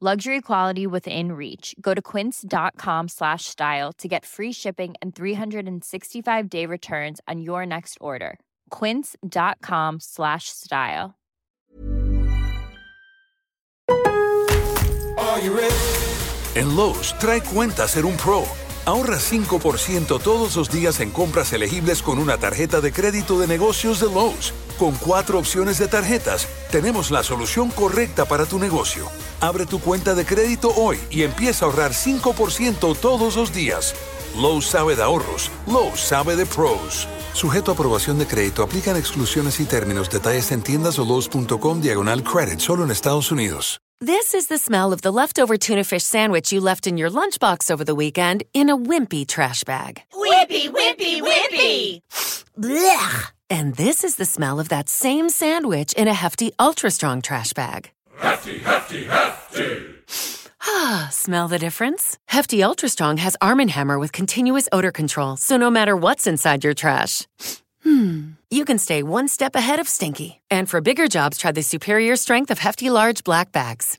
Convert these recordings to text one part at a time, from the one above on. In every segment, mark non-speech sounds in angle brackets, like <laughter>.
Luxury quality within reach. Go to quince.com slash style to get free shipping and 365 day returns on your next order. Quince.com slash style. En Lowe's, trae cuenta ser un pro. Ahorra 5% todos los días en compras elegibles con una tarjeta de crédito de negocios de Lowe's. Con cuatro opciones de tarjetas, tenemos la solución correcta para tu negocio. Abre tu cuenta de crédito hoy y empieza a ahorrar 5% todos los días. Lowe's sabe de ahorros, Lowe's sabe de pros. Sujeto a aprobación de crédito, aplican exclusiones y términos. Detalles en tiendas o Lowe's.com diagonal credit, solo en Estados Unidos. This is the smell of the leftover tuna fish sandwich you left in your lunchbox over the weekend in a wimpy trash bag. Wimpy, wimpy, wimpy! Blech! And this is the smell of that same sandwich in a hefty, ultra strong trash bag. Hefty, hefty, hefty! Ah, <sighs> smell the difference? Hefty Ultra Strong has Arm & Hammer with continuous odor control, so no matter what's inside your trash, <sniffs> hmm, you can stay one step ahead of stinky. And for bigger jobs, try the superior strength of Hefty Large Black Bags.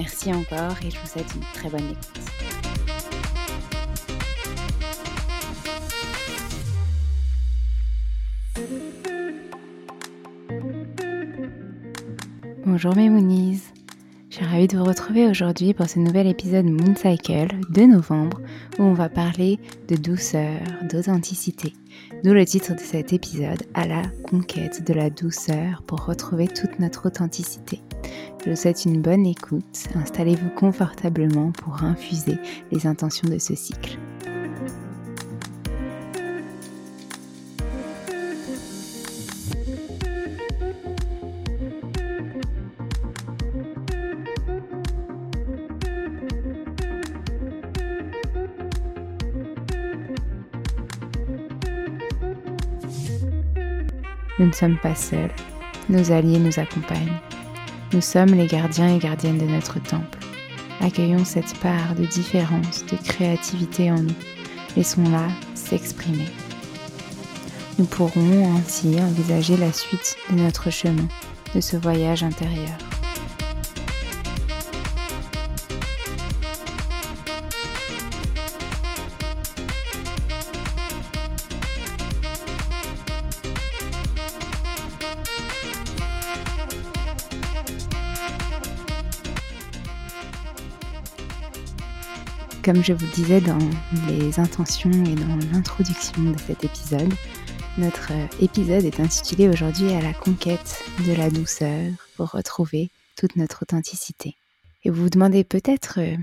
Merci encore et je vous souhaite une très bonne écoute. Bonjour mes Moonies, je suis ravie de vous retrouver aujourd'hui pour ce nouvel épisode Moon Cycle de novembre où on va parler de douceur, d'authenticité. D'où le titre de cet épisode, à la conquête de la douceur pour retrouver toute notre authenticité. Je vous souhaite une bonne écoute, installez-vous confortablement pour infuser les intentions de ce cycle. Nous ne sommes pas seuls, nos alliés nous accompagnent. Nous sommes les gardiens et gardiennes de notre temple. Accueillons cette part de différence, de créativité en nous. Laissons-la s'exprimer. Nous pourrons ainsi envisager la suite de notre chemin, de ce voyage intérieur. Comme je vous disais dans les intentions et dans l'introduction de cet épisode, Notre épisode est intitulé aujourd'hui à la conquête de la douceur pour retrouver toute notre authenticité. Et vous vous demandez peut-être euh,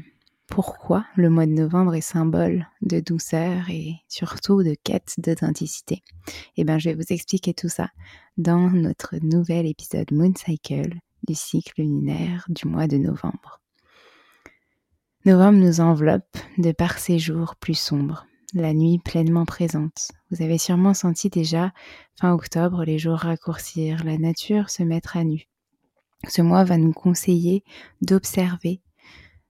pourquoi le mois de novembre est symbole de douceur et surtout de quête d'authenticité? Eh bien, je vais vous expliquer tout ça dans notre nouvel épisode Moon Cycle du cycle lunaire du mois de novembre. Novembre nous enveloppe de par ses jours plus sombres, la nuit pleinement présente. Vous avez sûrement senti déjà, fin octobre, les jours raccourcir, la nature se mettre à nu. Ce mois va nous conseiller d'observer,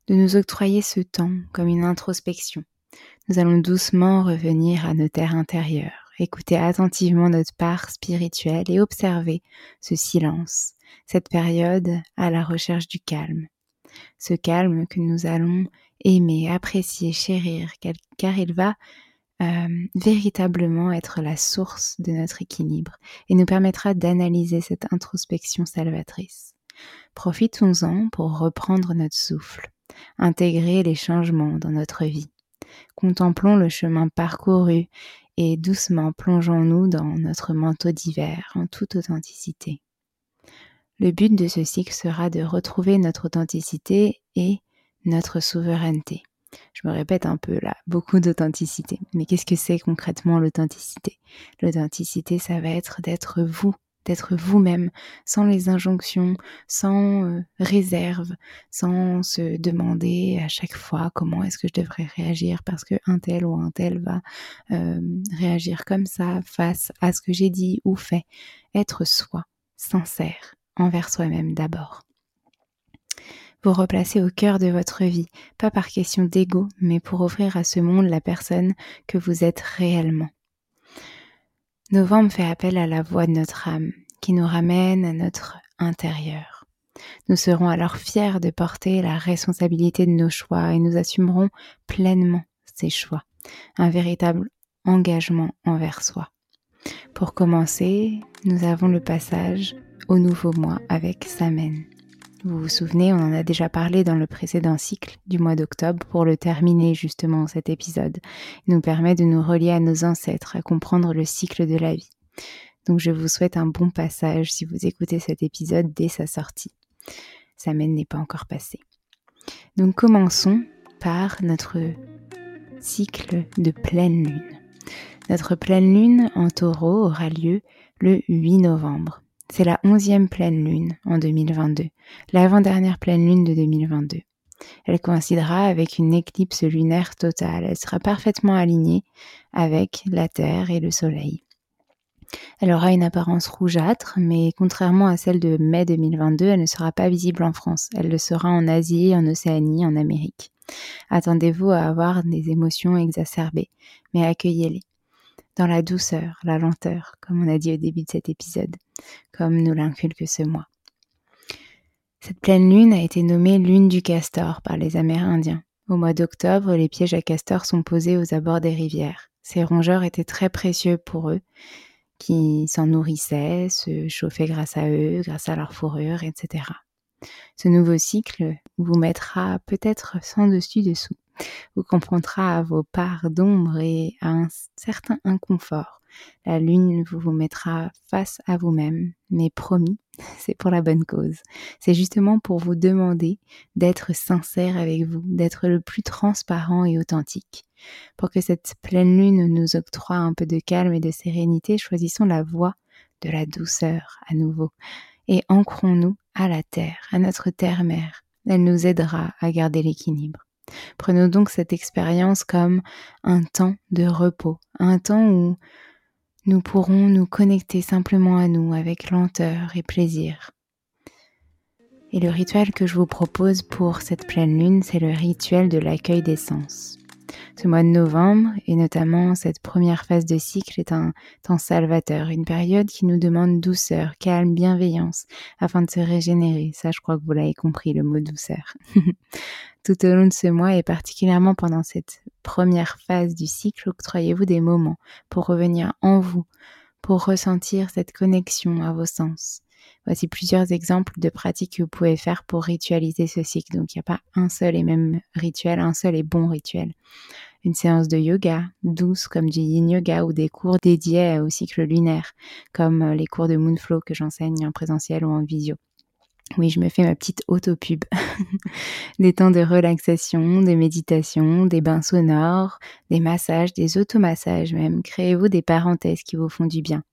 de nous octroyer ce temps comme une introspection. Nous allons doucement revenir à nos terres intérieures, écouter attentivement notre part spirituelle et observer ce silence, cette période à la recherche du calme. Ce calme que nous allons aimer, apprécier, chérir, car il va euh, véritablement être la source de notre équilibre et nous permettra d'analyser cette introspection salvatrice. Profitons-en pour reprendre notre souffle, intégrer les changements dans notre vie. Contemplons le chemin parcouru et doucement plongeons-nous dans notre manteau d'hiver en toute authenticité. Le but de ce cycle sera de retrouver notre authenticité et notre souveraineté. Je me répète un peu là, beaucoup d'authenticité. Mais qu'est-ce que c'est concrètement l'authenticité? L'authenticité, ça va être d'être vous, d'être vous-même, sans les injonctions, sans euh, réserve, sans se demander à chaque fois comment est-ce que je devrais réagir parce que un tel ou un tel va euh, réagir comme ça face à ce que j'ai dit ou fait. Être soi, sincère envers soi-même d'abord vous replacer au cœur de votre vie, pas par question d'ego, mais pour offrir à ce monde la personne que vous êtes réellement. Novembre fait appel à la voix de notre âme, qui nous ramène à notre intérieur. Nous serons alors fiers de porter la responsabilité de nos choix et nous assumerons pleinement ces choix, un véritable engagement envers soi. Pour commencer, nous avons le passage au nouveau mois avec Samen. Vous vous souvenez, on en a déjà parlé dans le précédent cycle du mois d'octobre pour le terminer justement cet épisode. Il nous permet de nous relier à nos ancêtres, à comprendre le cycle de la vie. Donc je vous souhaite un bon passage si vous écoutez cet épisode dès sa sortie. Sa mène n'est pas encore passée. Donc commençons par notre cycle de pleine lune. Notre pleine lune en taureau aura lieu le 8 novembre. C'est la onzième pleine lune en 2022, l'avant-dernière pleine lune de 2022. Elle coïncidera avec une éclipse lunaire totale. Elle sera parfaitement alignée avec la Terre et le Soleil. Elle aura une apparence rougeâtre, mais contrairement à celle de mai 2022, elle ne sera pas visible en France. Elle le sera en Asie, en Océanie, en Amérique. Attendez-vous à avoir des émotions exacerbées, mais accueillez-les dans la douceur, la lenteur, comme on a dit au début de cet épisode, comme nous l'inculque ce mois. Cette pleine lune a été nommée lune du castor par les Amérindiens. Au mois d'octobre, les pièges à castor sont posés aux abords des rivières. Ces rongeurs étaient très précieux pour eux, qui s'en nourrissaient, se chauffaient grâce à eux, grâce à leur fourrure, etc. Ce nouveau cycle vous mettra peut-être sans dessus dessous vous confrontera à vos parts d'ombre et à un certain inconfort. La lune vous vous mettra face à vous-même, mais promis, <laughs> c'est pour la bonne cause. C'est justement pour vous demander d'être sincère avec vous, d'être le plus transparent et authentique. Pour que cette pleine lune nous octroie un peu de calme et de sérénité, choisissons la voie de la douceur à nouveau et ancrons-nous à la terre, à notre terre-mère. Elle nous aidera à garder l'équilibre. Prenons donc cette expérience comme un temps de repos, un temps où nous pourrons nous connecter simplement à nous avec lenteur et plaisir. Et le rituel que je vous propose pour cette pleine lune, c'est le rituel de l'accueil des sens. Ce mois de novembre, et notamment cette première phase de cycle, est un temps salvateur, une période qui nous demande douceur, calme, bienveillance, afin de se régénérer. Ça, je crois que vous l'avez compris, le mot douceur. <laughs> Tout au long de ce mois et particulièrement pendant cette première phase du cycle, octroyez-vous des moments pour revenir en vous, pour ressentir cette connexion à vos sens. Voici plusieurs exemples de pratiques que vous pouvez faire pour ritualiser ce cycle. Donc il n'y a pas un seul et même rituel, un seul et bon rituel. une séance de yoga douce comme du yin yoga ou des cours dédiés au cycle lunaire comme les cours de Moonflow que j'enseigne en présentiel ou en visio. Oui, je me fais ma petite auto-pub. <laughs> des temps de relaxation, de méditation, des bains sonores, des massages, des automassages même. Créez-vous des parenthèses qui vous font du bien.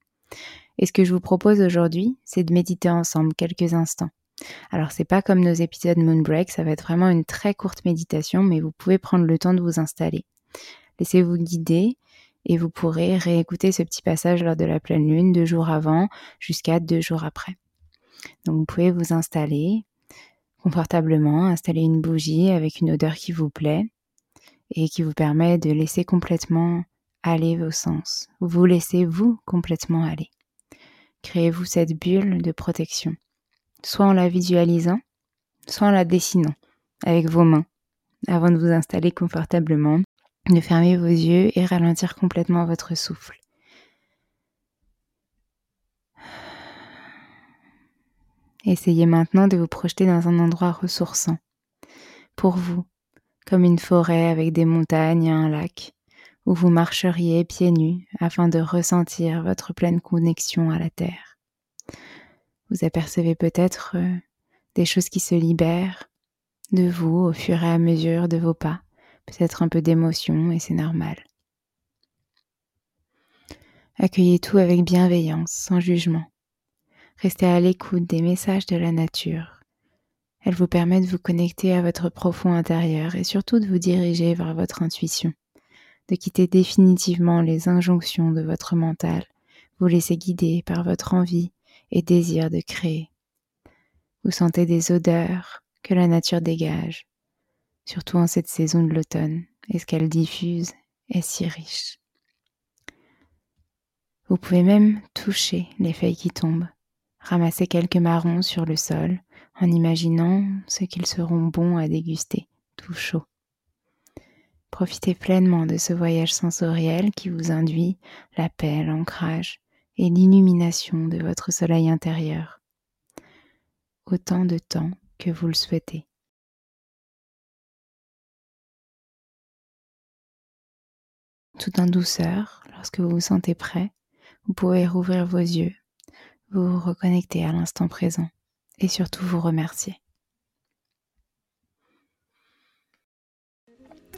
Et ce que je vous propose aujourd'hui, c'est de méditer ensemble quelques instants. Alors c'est pas comme nos épisodes Moonbreak, ça va être vraiment une très courte méditation, mais vous pouvez prendre le temps de vous installer. Laissez-vous guider et vous pourrez réécouter ce petit passage lors de la pleine lune deux jours avant jusqu'à deux jours après. Donc vous pouvez vous installer confortablement, installer une bougie avec une odeur qui vous plaît et qui vous permet de laisser complètement aller vos sens. Vous laissez vous complètement aller. Créez-vous cette bulle de protection, soit en la visualisant, soit en la dessinant avec vos mains avant de vous installer confortablement, de fermer vos yeux et ralentir complètement votre souffle. Essayez maintenant de vous projeter dans un endroit ressourçant, pour vous, comme une forêt avec des montagnes et un lac, où vous marcheriez pieds nus afin de ressentir votre pleine connexion à la terre. Vous apercevez peut-être euh, des choses qui se libèrent de vous au fur et à mesure de vos pas, peut-être un peu d'émotion et c'est normal. Accueillez tout avec bienveillance, sans jugement. Restez à l'écoute des messages de la nature. Elle vous permet de vous connecter à votre profond intérieur et surtout de vous diriger vers votre intuition de quitter définitivement les injonctions de votre mental, vous laisser guider par votre envie et désir de créer. Vous sentez des odeurs que la nature dégage, surtout en cette saison de l'automne, et ce qu'elle diffuse est si riche. Vous pouvez même toucher les feuilles qui tombent, ramasser quelques marrons sur le sol en imaginant ce qu'ils seront bons à déguster, tout chaud. Profitez pleinement de ce voyage sensoriel qui vous induit la paix, l'ancrage et l'illumination de votre soleil intérieur. Autant de temps que vous le souhaitez. Tout en douceur, lorsque vous vous sentez prêt, vous pouvez rouvrir vos yeux, vous reconnecter à l'instant présent et surtout vous remercier.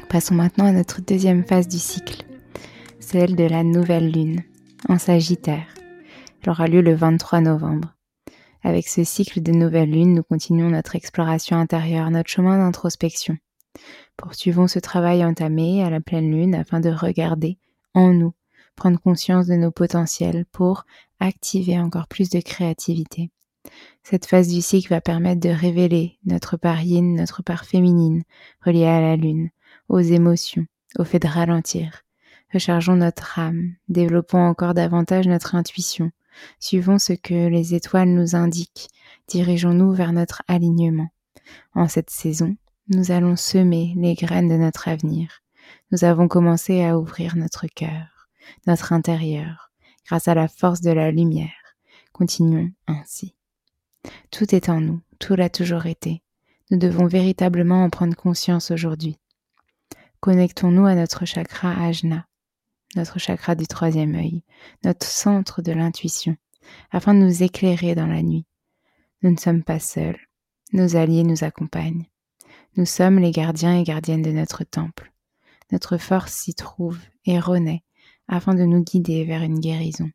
Passons maintenant à notre deuxième phase du cycle, celle de la nouvelle lune, en Sagittaire. Elle aura lieu le 23 novembre. Avec ce cycle de nouvelle lune, nous continuons notre exploration intérieure, notre chemin d'introspection. Poursuivons ce travail entamé à la pleine lune afin de regarder en nous, prendre conscience de nos potentiels pour activer encore plus de créativité. Cette phase du cycle va permettre de révéler notre part yin, notre part féminine reliée à la lune, aux émotions, au fait de ralentir. Rechargeons notre âme, développons encore davantage notre intuition, suivons ce que les étoiles nous indiquent, dirigeons-nous vers notre alignement. En cette saison, nous allons semer les graines de notre avenir. Nous avons commencé à ouvrir notre cœur, notre intérieur, grâce à la force de la lumière. Continuons ainsi. Tout est en nous, tout l'a toujours été. Nous devons véritablement en prendre conscience aujourd'hui. Connectons-nous à notre chakra ajna, notre chakra du troisième œil, notre centre de l'intuition, afin de nous éclairer dans la nuit. Nous ne sommes pas seuls, nos alliés nous accompagnent. Nous sommes les gardiens et gardiennes de notre temple. Notre force s'y trouve et renaît afin de nous guider vers une guérison.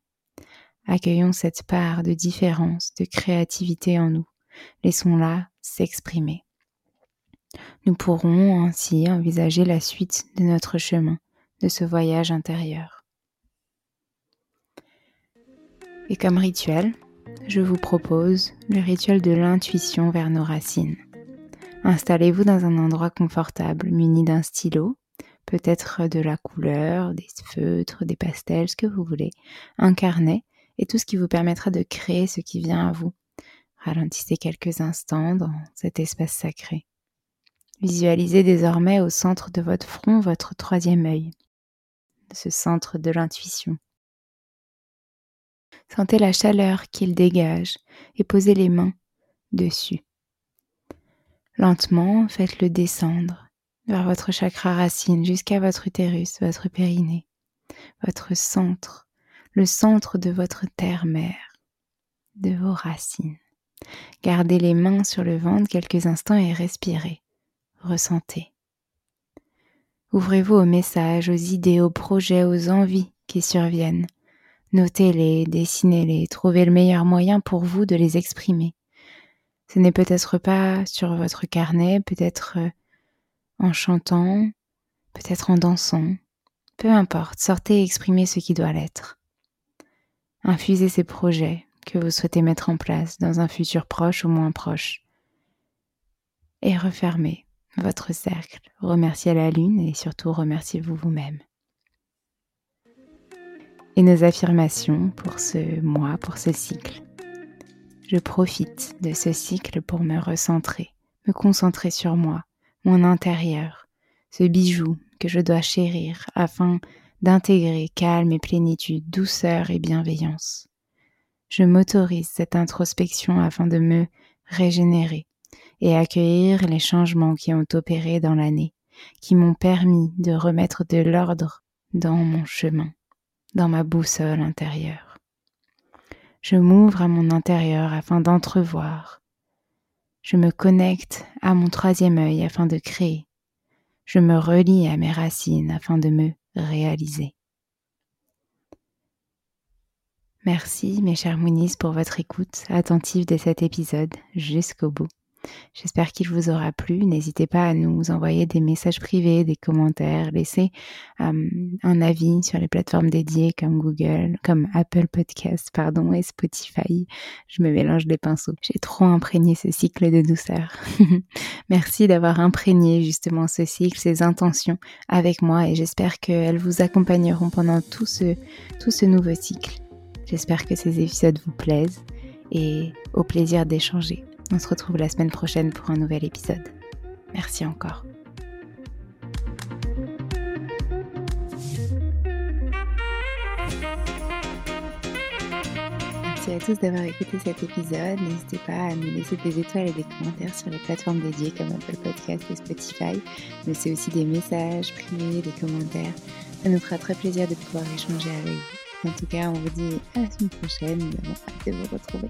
Accueillons cette part de différence, de créativité en nous. Laissons-la s'exprimer. Nous pourrons ainsi envisager la suite de notre chemin, de ce voyage intérieur. Et comme rituel, je vous propose le rituel de l'intuition vers nos racines. Installez-vous dans un endroit confortable, muni d'un stylo, peut-être de la couleur, des feutres, des pastels, ce que vous voulez, un et tout ce qui vous permettra de créer ce qui vient à vous. Ralentissez quelques instants dans cet espace sacré. Visualisez désormais au centre de votre front votre troisième œil, ce centre de l'intuition. Sentez la chaleur qu'il dégage et posez les mains dessus. Lentement, faites-le descendre vers votre chakra racine jusqu'à votre utérus, votre périnée, votre centre, le centre de votre terre-mère, de vos racines. Gardez les mains sur le ventre quelques instants et respirez. Ressentez. Ouvrez-vous aux messages, aux idées, aux projets, aux envies qui surviennent. Notez-les, dessinez-les, trouvez le meilleur moyen pour vous de les exprimer. Ce n'est peut-être pas sur votre carnet, peut-être euh, en chantant, peut-être en dansant. Peu importe, sortez et exprimez ce qui doit l'être. Infusez ces projets que vous souhaitez mettre en place dans un futur proche ou moins proche. Et refermez votre cercle. Remerciez la Lune et surtout remerciez-vous vous-même. Et nos affirmations pour ce mois, pour ce cycle. Je profite de ce cycle pour me recentrer, me concentrer sur moi, mon intérieur, ce bijou que je dois chérir afin d'intégrer calme et plénitude, douceur et bienveillance. Je m'autorise cette introspection afin de me régénérer et accueillir les changements qui ont opéré dans l'année, qui m'ont permis de remettre de l'ordre dans mon chemin, dans ma boussole intérieure. Je m'ouvre à mon intérieur afin d'entrevoir. Je me connecte à mon troisième œil afin de créer. Je me relie à mes racines afin de me réaliser. Merci mes chers Moonies pour votre écoute attentive de cet épisode jusqu'au bout. J'espère qu'il vous aura plu. N'hésitez pas à nous envoyer des messages privés, des commentaires, laisser euh, un avis sur les plateformes dédiées comme Google, comme Apple Podcast, pardon, et Spotify. Je me mélange les pinceaux. J'ai trop imprégné ce cycle de douceur. <laughs> Merci d'avoir imprégné justement ce cycle, ces intentions avec moi et j'espère qu'elles vous accompagneront pendant tout ce, tout ce nouveau cycle. J'espère que ces épisodes vous plaisent et au plaisir d'échanger. On se retrouve la semaine prochaine pour un nouvel épisode. Merci encore. Merci à tous d'avoir écouté cet épisode. N'hésitez pas à nous laisser des étoiles et des commentaires sur les plateformes dédiées comme Apple Podcast et Spotify. Mais c'est aussi des messages privés, des commentaires. Ça nous fera très plaisir de pouvoir échanger avec vous. En tout cas, on vous dit à la semaine prochaine. Nous avons hâte de vous retrouver.